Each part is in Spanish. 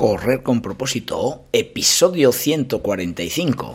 Correr con propósito, episodio 145.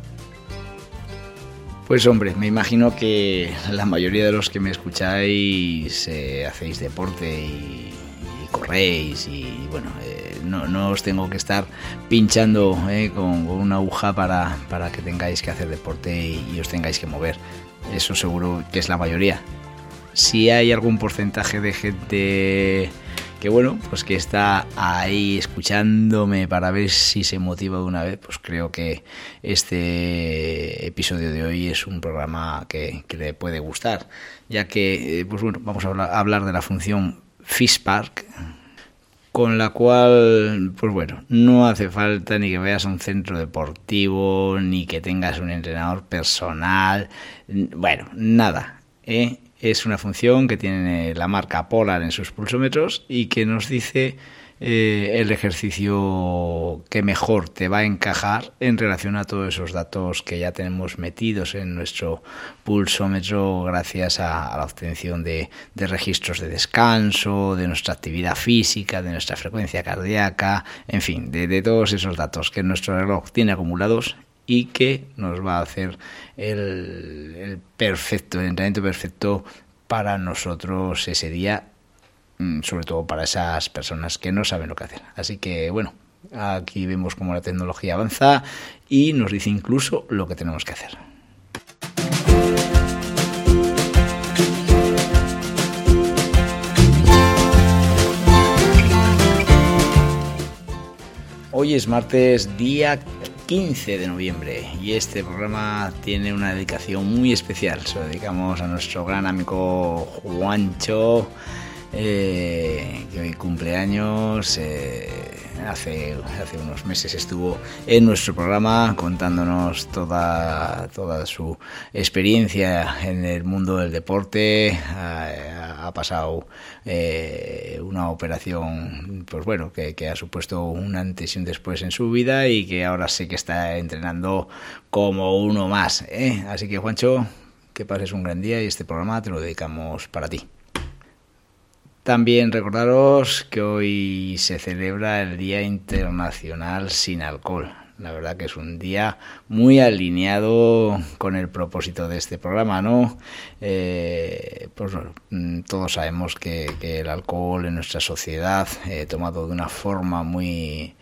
Pues hombre, me imagino que la mayoría de los que me escucháis eh, hacéis deporte y, corréis y bueno, eh, no, os tengo que estar pinchando eh, con, con, una aguja para, para, que tengáis que hacer deporte y, y os tengáis que mover. Eso seguro que es la mayoría. Si hay algún porcentaje de gente que bueno, pues que está ahí escuchándome para ver si se motiva de una vez, pues creo que este episodio de hoy es un programa que, le puede gustar, ya que, pues bueno, vamos a hablar, de la función FISPARK, con la cual, pues bueno, no hace falta ni que vayas a un centro deportivo, ni que tengas un entrenador personal, bueno, nada, ¿eh? Es una función que tiene la marca Polar en sus pulsómetros y que nos dice eh, el ejercicio que mejor te va a encajar en relación a todos esos datos que ya tenemos metidos en nuestro pulsómetro gracias a, a la obtención de, de, registros de descanso, de nuestra actividad física, de nuestra frecuencia cardíaca, en fin, de, de todos esos datos que nuestro reloj tiene acumulados y que nos va a hacer el, el perfecto, entrenamiento perfecto para nosotros ese día, sobre todo para esas personas que no saben lo que hacer. Así que bueno, aquí vemos cómo la tecnología avanza y nos dice incluso lo que tenemos que hacer. Hoy es martes, día 15 de noviembre y este programa tiene una dedicación muy especial. Se lo dedicamos a nuestro gran amigo Juancho, eh, que hoy cumpleaños. Eh, hace, hace unos meses estuvo en nuestro programa contándonos toda, toda su experiencia en el mundo del deporte. Ha, pasado eh, una operación, pues bueno, que, ha supuesto un antes y un después en su vida y que ahora sí que está entrenando como uno más. ¿eh? Así que Juancho, que pases un gran día y este programa te lo dedicamos para ti. También recordaros que hoy se celebra el Día Internacional sin Alcohol. La verdad que es un día muy alineado con el propósito de este programa, ¿no? Eh, pues bueno, todos sabemos que, el alcohol en nuestra sociedad, eh, tomado de una forma muy,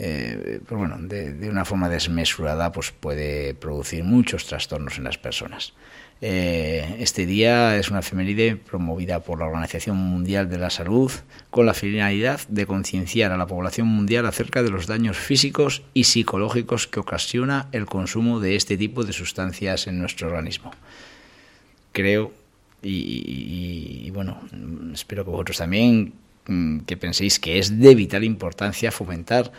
eh, pues bueno, de, una forma desmesurada, pues puede producir muchos trastornos en las personas. Eh, este día es una efeméride promovida por la Organización Mundial de la Salud con la finalidad de concienciar a la población mundial acerca de los daños físicos y psicológicos que ocasiona el consumo de este tipo de sustancias en nuestro organismo. Creo y, y, bueno, espero que vosotros también que penséis que es de vital importancia fomentar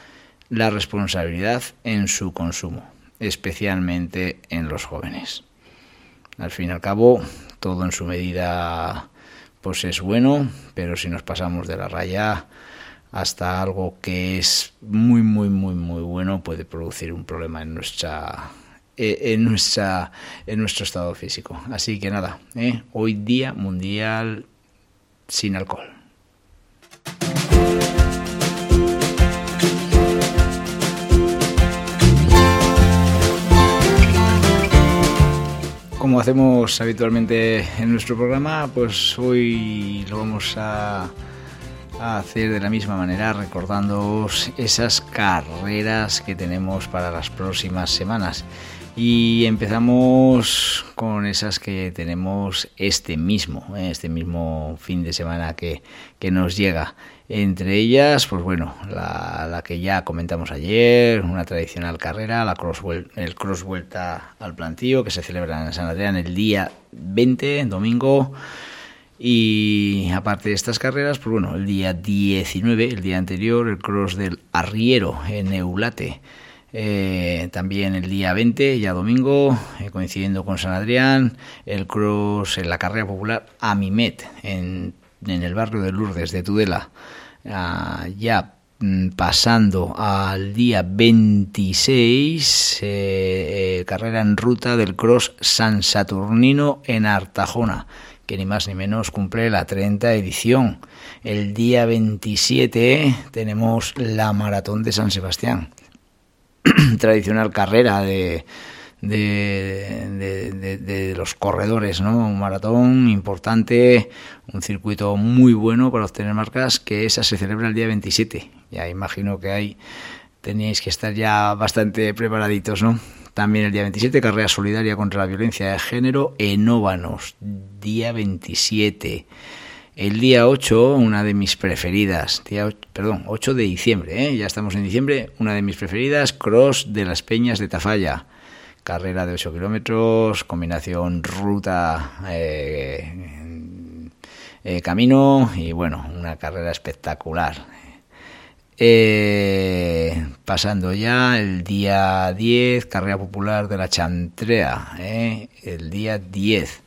la responsabilidad en su consumo, especialmente en los jóvenes. Al fin y al cabo, todo en su medida pues es bueno, pero si nos pasamos de la raya hasta algo que es muy muy muy muy bueno puede producir un problema en nuestra en nuestra en nuestro estado físico. Así que nada, ¿eh? hoy día mundial sin alcohol. Hacemos habitualmente en nuestro programa, pues hoy lo vamos a, hacer de la misma manera, recordándoos esas carreras que tenemos para las próximas semanas. Y empezamos con esas que tenemos este mismo, ¿eh? este mismo fin de semana que, que nos llega. Entre ellas, pues bueno, la, que ya comentamos ayer, una tradicional carrera, la cross, el cross vuelta al plantío, que se celebra en San Adrián el día 20, domingo. Y aparte de estas carreras, pues bueno, el día 19, el día anterior, el cross del Arriero en Eulate eh, también el día 20, ya domingo, eh, coincidiendo con San Adrián, el cross en la carrera popular Amimet, en, en el barrio de Lourdes de Tudela. Ah, ya mm, pasando al día 26, eh, carrera en ruta del cross San Saturnino en Artajona, que ni más ni menos cumple la 30 edición. El día 27 tenemos la maratón de San Sebastián tradicional carrera de, de, los corredores, ¿no? Un maratón importante, un circuito muy bueno para obtener marcas, que esa se celebra el día 27. Ya imagino que ahí teníais que estar ya bastante preparaditos, ¿no? También el día 27, carrera solidaria contra la violencia de género en Óvanos, día 27. El día 8, una de mis preferidas, perdón, 8 de diciembre, ¿eh? ya estamos en diciembre, una de mis preferidas, Cross de las Peñas de Tafalla. Carrera de 8 kilómetros, combinación ruta, eh, eh, camino y bueno, una carrera espectacular. pasando ya el día 10, carrera popular de la Chantrea, el día 10.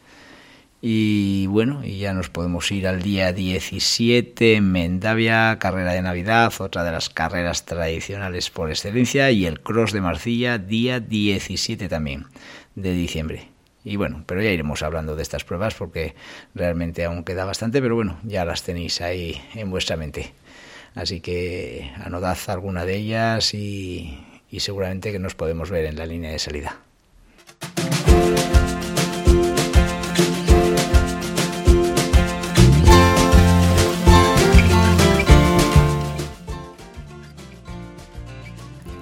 Y bueno, y ya nos podemos ir al día 17 en Mendavia, carrera de Navidad, otra de las carreras tradicionales por excelencia, y el Cross de Marcilla, día 17 también de diciembre. Y bueno, pero ya iremos hablando de estas pruebas porque realmente aún queda bastante, pero bueno, ya las tenéis ahí en vuestra mente. Así que anodad alguna de ellas y seguramente que nos podemos ver en la línea de salida.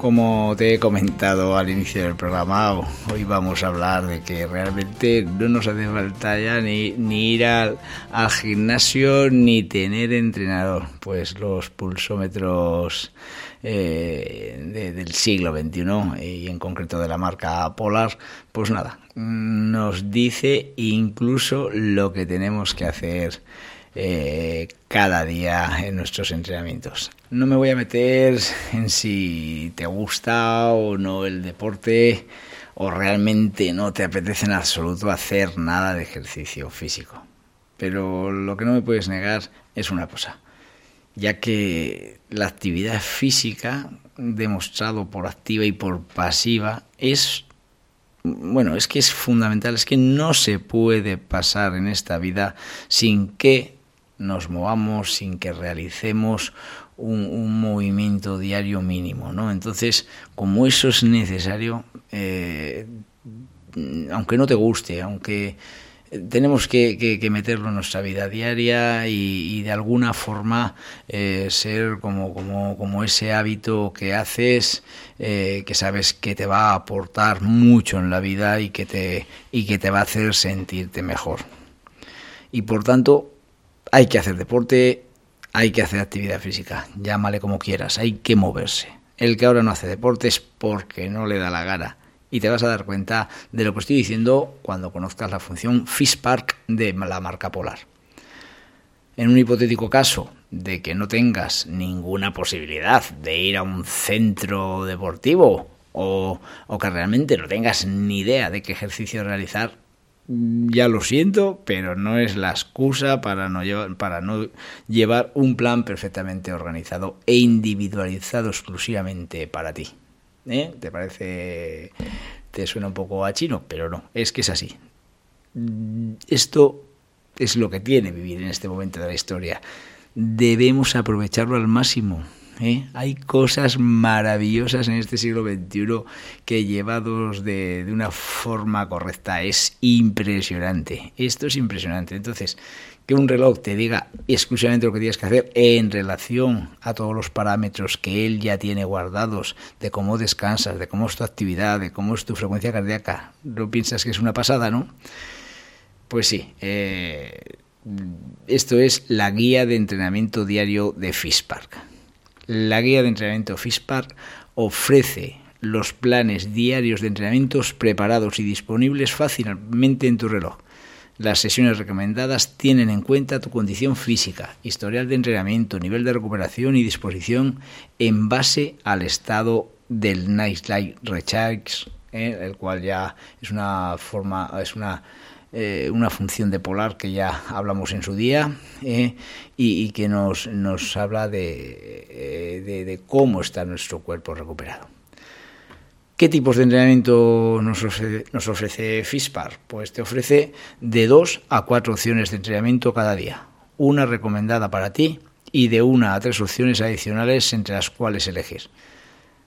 Como te he comentado al inicio del programa, hoy vamos a hablar de que realmente no nos hace falta ya ni, ir al, gimnasio ni tener entrenador, pues los pulsómetros eh, del siglo XXI y en concreto de la marca Polar, pues nada, nos dice incluso lo que tenemos que hacer eh, cada día en nuestros entrenamientos. No me voy a meter en si te gusta o no el deporte o realmente no te apetece en absoluto hacer nada de ejercicio físico. Pero lo que no me puedes negar es una cosa, ya que la actividad física, demostrado por activa y por pasiva, es bueno, es que es fundamental, es que no se puede pasar en esta vida sin que nos movamos, sin que realicemos un, movimiento diario mínimo, ¿no? Entonces, como eso es necesario, eh, aunque no te guste, aunque tenemos que, meterlo en nuestra vida diaria y, de alguna forma eh, ser como, como, como, ese hábito que haces, eh, que sabes que te va a aportar mucho en la vida y que te, y que te va a hacer sentirte mejor. Y por tanto, hay que hacer deporte, hay que hacer actividad física, llámale como quieras, hay que moverse. El que ahora no hace deporte es porque no le da la gana. Y te vas a dar cuenta de lo que estoy diciendo cuando conozcas la función Park de la marca Polar. En un hipotético caso de que no tengas ninguna posibilidad de ir a un centro deportivo o que realmente no tengas ni idea de qué ejercicio realizar, ya lo siento, pero no es la excusa para no, llevar, para no llevar un plan perfectamente organizado e individualizado exclusivamente para ti. ¿Eh? ¿Te parece, te suena un poco a chino? Pero no, es que es así. Esto es lo que tiene vivir en este momento de la historia. Debemos aprovecharlo al máximo. ¿Eh? Hay cosas maravillosas en este siglo XXI que llevados de, de, una forma correcta es impresionante. Esto es impresionante. Entonces, que un reloj te diga exclusivamente lo que tienes que hacer en relación a todos los parámetros que él ya tiene guardados, de cómo descansas, de cómo es tu actividad, de cómo es tu frecuencia cardíaca, ¿no piensas que es una pasada, no? Pues sí, eh, esto es la guía de entrenamiento diario de FISPARK. La guía de entrenamiento FISPARK ofrece los planes diarios de entrenamientos preparados y disponibles fácilmente en tu reloj las sesiones recomendadas tienen en cuenta tu condición física, historial de entrenamiento, nivel de recuperación y disposición en base al estado del Night Light Recharge, ¿eh? el cual ya es una forma, es una eh, una función de polar que ya hablamos en su día ¿eh? y, que nos, nos habla de, de cómo está nuestro cuerpo recuperado. ¿Qué tipos de entrenamiento nos ofrece, nos ofrece FISPAR? Pues te ofrece de dos a cuatro opciones de entrenamiento cada día, una recomendada para ti y de una a tres opciones adicionales entre las cuales elegir.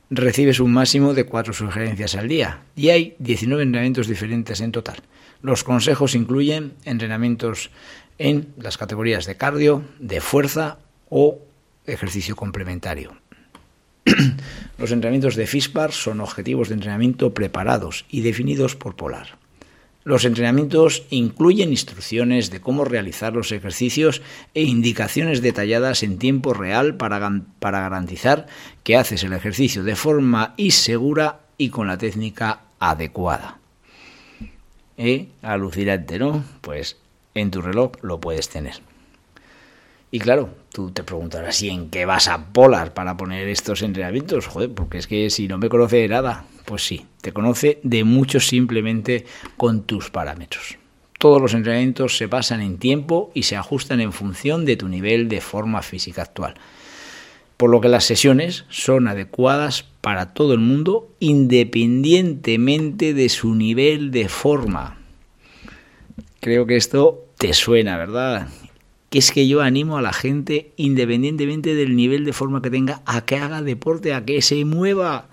Recibes un máximo de cuatro sugerencias al día y hay 19 entrenamientos diferentes en total. Los consejos incluyen entrenamientos en las categorías de cardio, de fuerza o ejercicio complementario. Los entrenamientos de FISPAR son objetivos de entrenamiento preparados y definidos por Polar. Los entrenamientos incluyen instrucciones de cómo realizar los ejercicios e indicaciones detalladas en tiempo real para, garantizar que haces el ejercicio de forma y segura y con la técnica adecuada. ¿Eh? Alucinante, ¿no? Pues en tu reloj lo puedes tener. Y claro, tú te preguntarás, ¿y en qué vas a Polar para poner estos entrenamientos? Joder, porque es que si no me conoce de nada, pues sí, te conoce de mucho simplemente con tus parámetros. Todos los entrenamientos se basan en tiempo y se ajustan en función de tu nivel de forma física actual. Por lo que las sesiones son adecuadas para todo el mundo independientemente de su nivel de forma. Creo que esto te suena, ¿verdad? que es que yo animo a la gente, independientemente del nivel de forma que tenga, a que haga deporte, a que se mueva,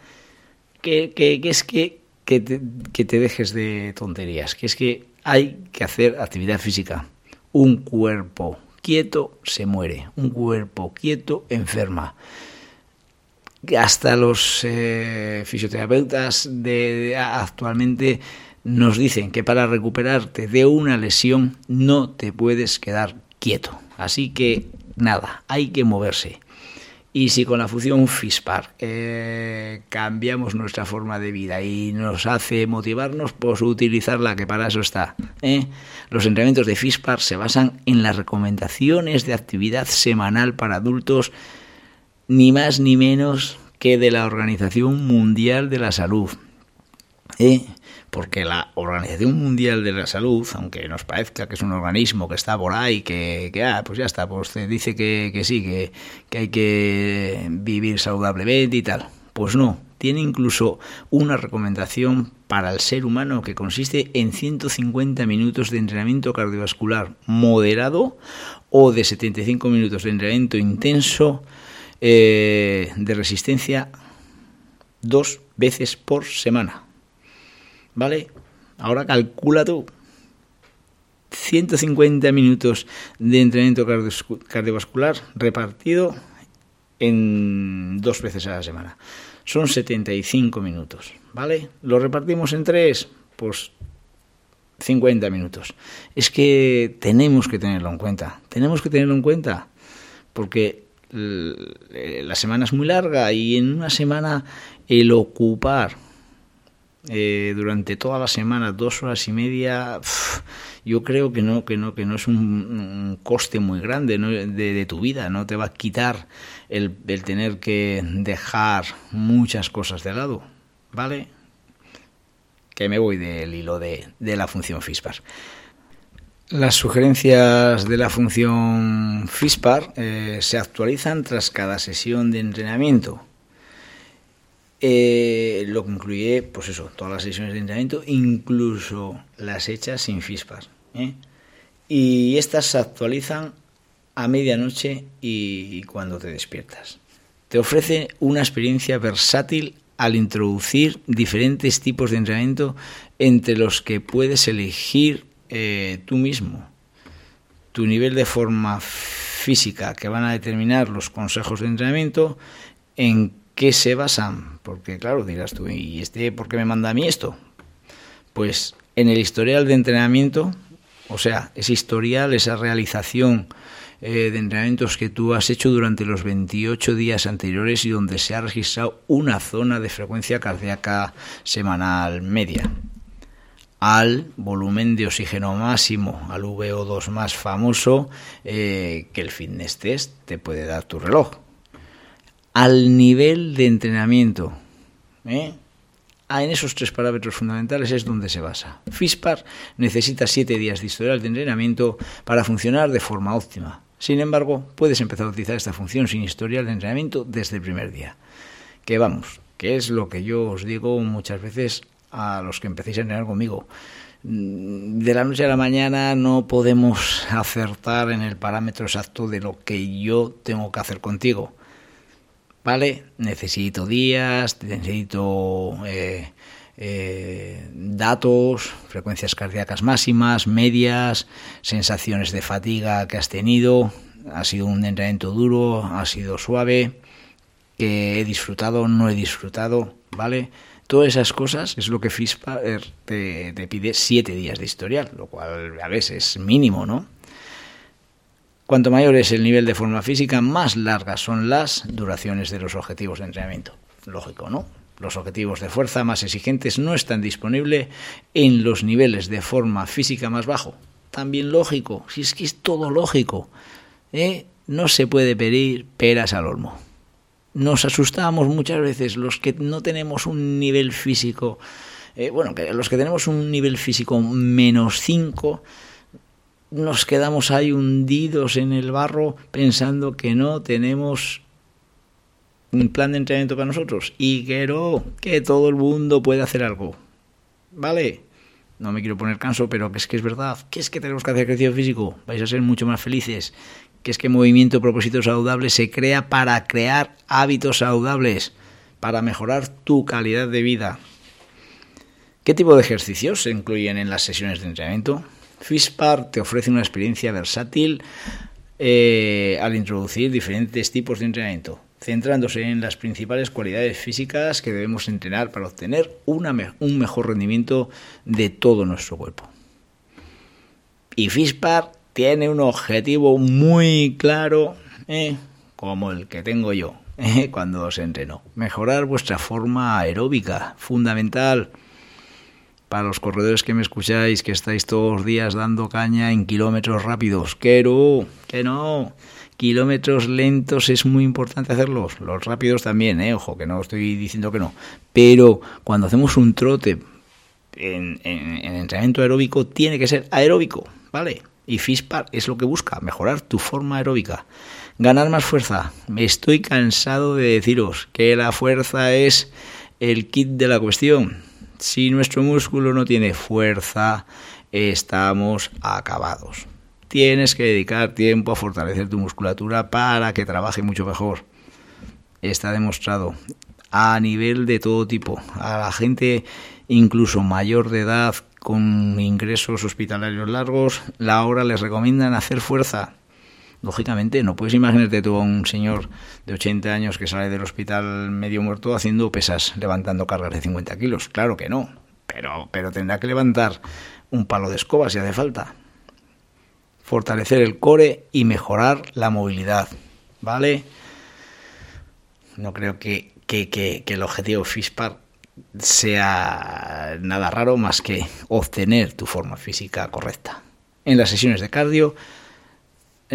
que, que, es que, que te, que te dejes de tonterías, que es que hay que hacer actividad física. Un cuerpo quieto se muere, un cuerpo quieto enferma. Hasta los eh, fisioterapeutas de, actualmente nos dicen que para recuperarte de una lesión no te puedes quedar quieto. Así que nada, hay que moverse. Y si con la función FISPAR eh, cambiamos nuestra forma de vida y nos hace motivarnos, pues utilizarla, que para eso está. ¿eh? Los entrenamientos de FISPAR se basan en las recomendaciones de actividad semanal para adultos, ni más ni menos que de la Organización Mundial de la Salud. ¿eh? Porque la Organización Mundial de la Salud, aunque nos parezca que es un organismo que está por ahí, que, ah, pues ya está, pues dice que, que sí, que, que hay que vivir saludablemente y tal. Pues no, tiene incluso una recomendación para el ser humano que consiste en 150 minutos de entrenamiento cardiovascular moderado o de 75 minutos de entrenamiento intenso eh, de resistencia dos veces por semana. ¿Vale? Ahora calcula tú. 150 minutos de entrenamiento cardiovascular repartido en dos veces a la semana. Son 75 minutos, ¿vale? Lo repartimos en tres, pues 50 minutos. Es que tenemos que tenerlo en cuenta, tenemos que tenerlo en cuenta, porque la semana es muy larga y en una semana el ocupar eh, durante toda la semana, dos horas y media, yo creo que no, que no, que no es un, coste muy grande de, tu vida, no te va a quitar el, tener que dejar muchas cosas de lado, ¿vale? Que me voy del hilo de, la función FISPAR. Las sugerencias de la función FISPAR eh, se actualizan tras cada sesión de entrenamiento eh, lo que incluye, pues eso, todas las sesiones de entrenamiento, incluso las hechas sin FISPAS. ¿eh? Y estas se actualizan a medianoche y cuando te despiertas. te ofrece una experiencia versátil al introducir diferentes tipos de entrenamiento entre los que puedes elegir eh, tú mismo. Tu nivel de forma física que van a determinar los consejos de entrenamiento, en qué se basan. Porque claro, dirás tú, ¿y este por qué me manda a mí esto? Pues en el historial de entrenamiento, o sea, ese historial, esa realización eh, de entrenamientos que tú has hecho durante los 28 días anteriores y donde se ha registrado una zona de frecuencia cardíaca semanal media al volumen de oxígeno máximo, al VO2 más famoso eh, que el fitness test te puede dar tu reloj, al nivel de entrenamiento. ¿eh? Ah, en esos tres parámetros fundamentales es donde se basa. FISPAR necesita siete días de historial de entrenamiento para funcionar de forma óptima. Sin embargo, puedes empezar a utilizar esta función sin historial de entrenamiento desde el primer día. Que vamos, que es lo que yo os digo muchas veces a los que empecéis a entrenar conmigo. De la noche a la mañana no podemos acertar en el parámetro exacto de lo que yo tengo que hacer contigo. ¿Vale? Necesito días, necesito eh, eh, datos, frecuencias cardíacas máximas, medias, sensaciones de fatiga que has tenido, ha sido un entrenamiento duro, ha sido suave, que he disfrutado, no he disfrutado, ¿vale? Todas esas cosas es lo que FISPA te, te pide siete días de historial, lo cual a veces es mínimo, ¿no? Cuanto mayor es el nivel de forma física, más largas son las duraciones de los objetivos de entrenamiento. Lógico, ¿no? Los objetivos de fuerza más exigentes no están disponibles en los niveles de forma física más bajo. También lógico, si es que es todo lógico. ¿eh? No se puede pedir peras al olmo. Nos asustamos muchas veces los que no tenemos un nivel físico, eh, bueno, los que tenemos un nivel físico menos 5, nos quedamos ahí hundidos en el barro pensando que no tenemos un plan de entrenamiento para nosotros y quiero que todo el mundo pueda hacer algo. ¿Vale? No me quiero poner canso, pero que es que es verdad. Que es que tenemos que hacer ejercicio físico. Vais a ser mucho más felices. Que es que movimiento propósito saludable se crea para crear hábitos saludables, para mejorar tu calidad de vida. ¿Qué tipo de ejercicios se incluyen en las sesiones de entrenamiento? FISPAR te ofrece una experiencia versátil eh, al introducir diferentes tipos de entrenamiento centrándose en las principales cualidades físicas que debemos entrenar para obtener un mejor rendimiento de todo nuestro cuerpo. Y FISPAR tiene un objetivo muy claro, ¿eh? como el que tengo yo ¿eh? cuando os entreno. Mejorar vuestra forma aeróbica, fundamental para los corredores que me escucháis, que estáis todos los días dando caña en kilómetros rápidos. Quiero, que no kilómetros lentos es muy importante hacerlos, los rápidos también, ¿eh? ojo, que no estoy diciendo que no, pero cuando hacemos un trote en, entrenamiento aeróbico tiene que ser aeróbico, ¿vale? Y FISPAR es lo que busca, mejorar tu forma aeróbica, ganar más fuerza. Me estoy cansado de deciros que la fuerza es el kit de la cuestión. Si nuestro músculo no tiene fuerza, estamos acabados tienes que dedicar tiempo a fortalecer tu musculatura para que trabaje mucho mejor. Está demostrado a nivel de todo tipo, a la gente incluso mayor de edad con ingresos hospitalarios largos, la hora les recomiendan hacer fuerza. Lógicamente, no puedes imaginarte tú a un señor de 80 años que sale del hospital medio muerto haciendo pesas, levantando cargas de 50 kilos. Claro que no, pero, pero tendrá que levantar un palo de escoba si hace falta fortalecer el core y mejorar la movilidad. ¿Vale? No creo que, el objetivo FISPAR sea nada raro más que obtener tu forma física correcta. En las sesiones de cardio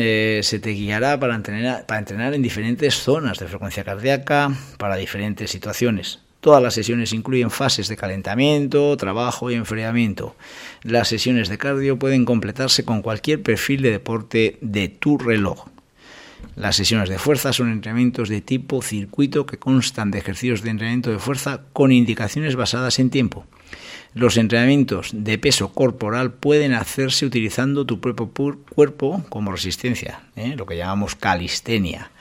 eh, se te guiará para entrenar, para entrenar en diferentes zonas de frecuencia cardíaca para diferentes situaciones. Todas las sesiones incluyen fases de calentamiento, trabajo y enfriamiento. Las sesiones de cardio pueden completarse con cualquier perfil de deporte de tu reloj. Las sesiones de fuerza son entrenamientos de tipo circuito que constan de ejercicios de entrenamiento de fuerza con indicaciones basadas en tiempo. Los entrenamientos de peso corporal pueden hacerse utilizando tu propio cuerpo como resistencia, ¿eh? lo que llamamos calistenia.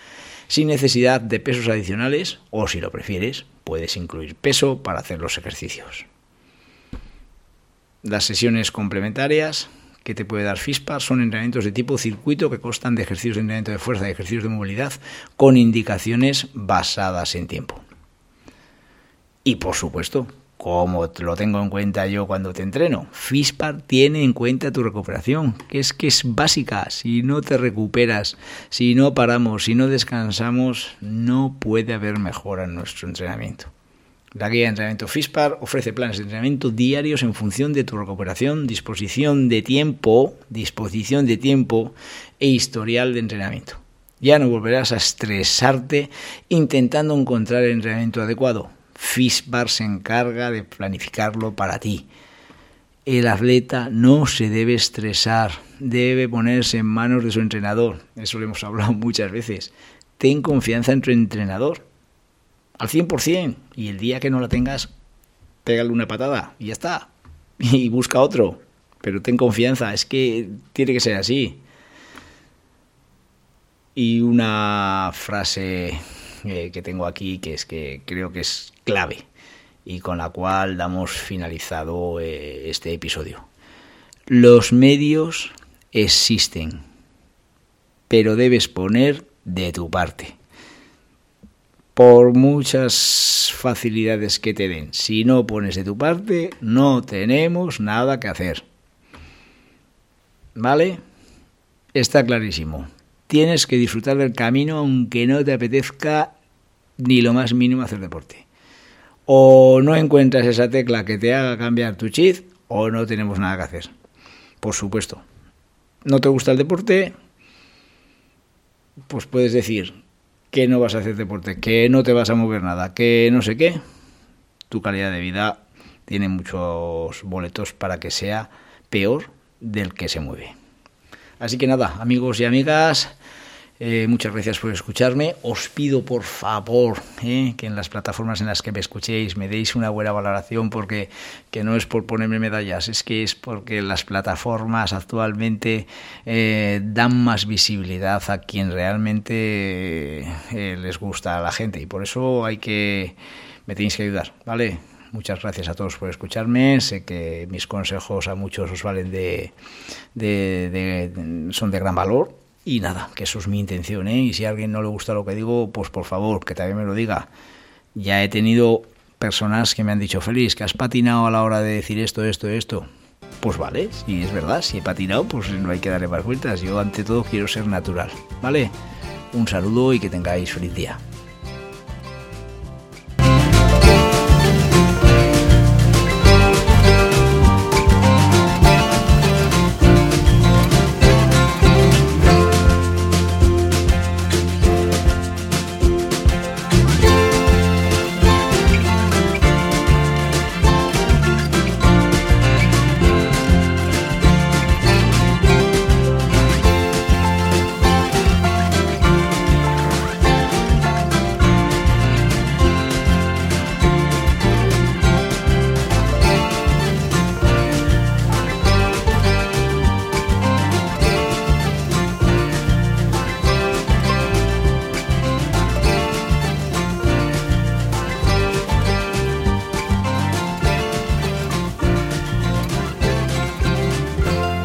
sin necesidad de pesos adicionales o si lo prefieres, puedes incluir peso para hacer los ejercicios. Las sesiones complementarias que te puede dar FISPAR son entrenamientos de tipo circuito que constan de ejercicios de entrenamiento de fuerza y ejercicios de movilidad con indicaciones basadas en tiempo. Y por supuesto, como lo tengo en cuenta yo cuando te entreno, FISPAR tiene en cuenta tu recuperación, que es que es básica. Si no te recuperas, si no paramos, si no descansamos, no puede haber mejora en nuestro entrenamiento. La guía de entrenamiento FISPAR ofrece planes de entrenamiento diarios en función de tu recuperación, disposición de tiempo, disposición de tiempo e historial de entrenamiento. Ya no volverás a estresarte intentando encontrar el entrenamiento adecuado FISPAR se encarga de planificarlo para ti. El atleta no se debe estresar, debe ponerse en manos de su entrenador. Eso lo hemos hablado muchas veces. Ten confianza en tu entrenador. Al 100%. Y el día que no la tengas, pégale una patada y ya está. Y busca otro. Pero ten confianza, es que tiene que ser así. Y una frase eh, que tengo aquí que es que creo que es clave y con la cual damos finalizado eh, este episodio. Los medios existen, pero debes poner de tu parte. Por muchas facilidades que te den, si no pones de tu parte, no tenemos nada que hacer. ¿Vale? Está clarísimo tienes que disfrutar del camino aunque no te apetezca ni lo más mínimo hacer deporte. O no encuentras esa tecla que te haga cambiar tu chip o no tenemos nada que hacer. Por supuesto. ¿No te gusta el deporte? Pues puedes decir que no vas a hacer deporte, que no te vas a mover nada, que no sé qué. Tu calidad de vida tiene muchos boletos para que sea peor del que se mueve. Así que nada, amigos y amigas, eh, muchas gracias por escucharme. Os pido por favor eh, que en las plataformas en las que me escuchéis me deis una buena valoración porque que no es por ponerme medallas, es que es porque las plataformas actualmente eh, dan más visibilidad a quien realmente les gusta a la gente y por eso hay que me tenéis que ayudar, ¿vale? Muchas gracias a todos por escucharme. Sé que mis consejos a muchos os valen de, son de gran valor. Y nada, que eso es mi intención, ¿eh? Y si a alguien no le gusta lo que digo, pues por favor, que también me lo diga. Ya he tenido personas que me han dicho, Feliz, que has patinado a la hora de decir esto, esto, esto. Pues vale, si es verdad, si he patinado, pues no hay que darle más vueltas. Yo ante todo quiero ser natural, ¿vale? Un saludo y que tengáis feliz día.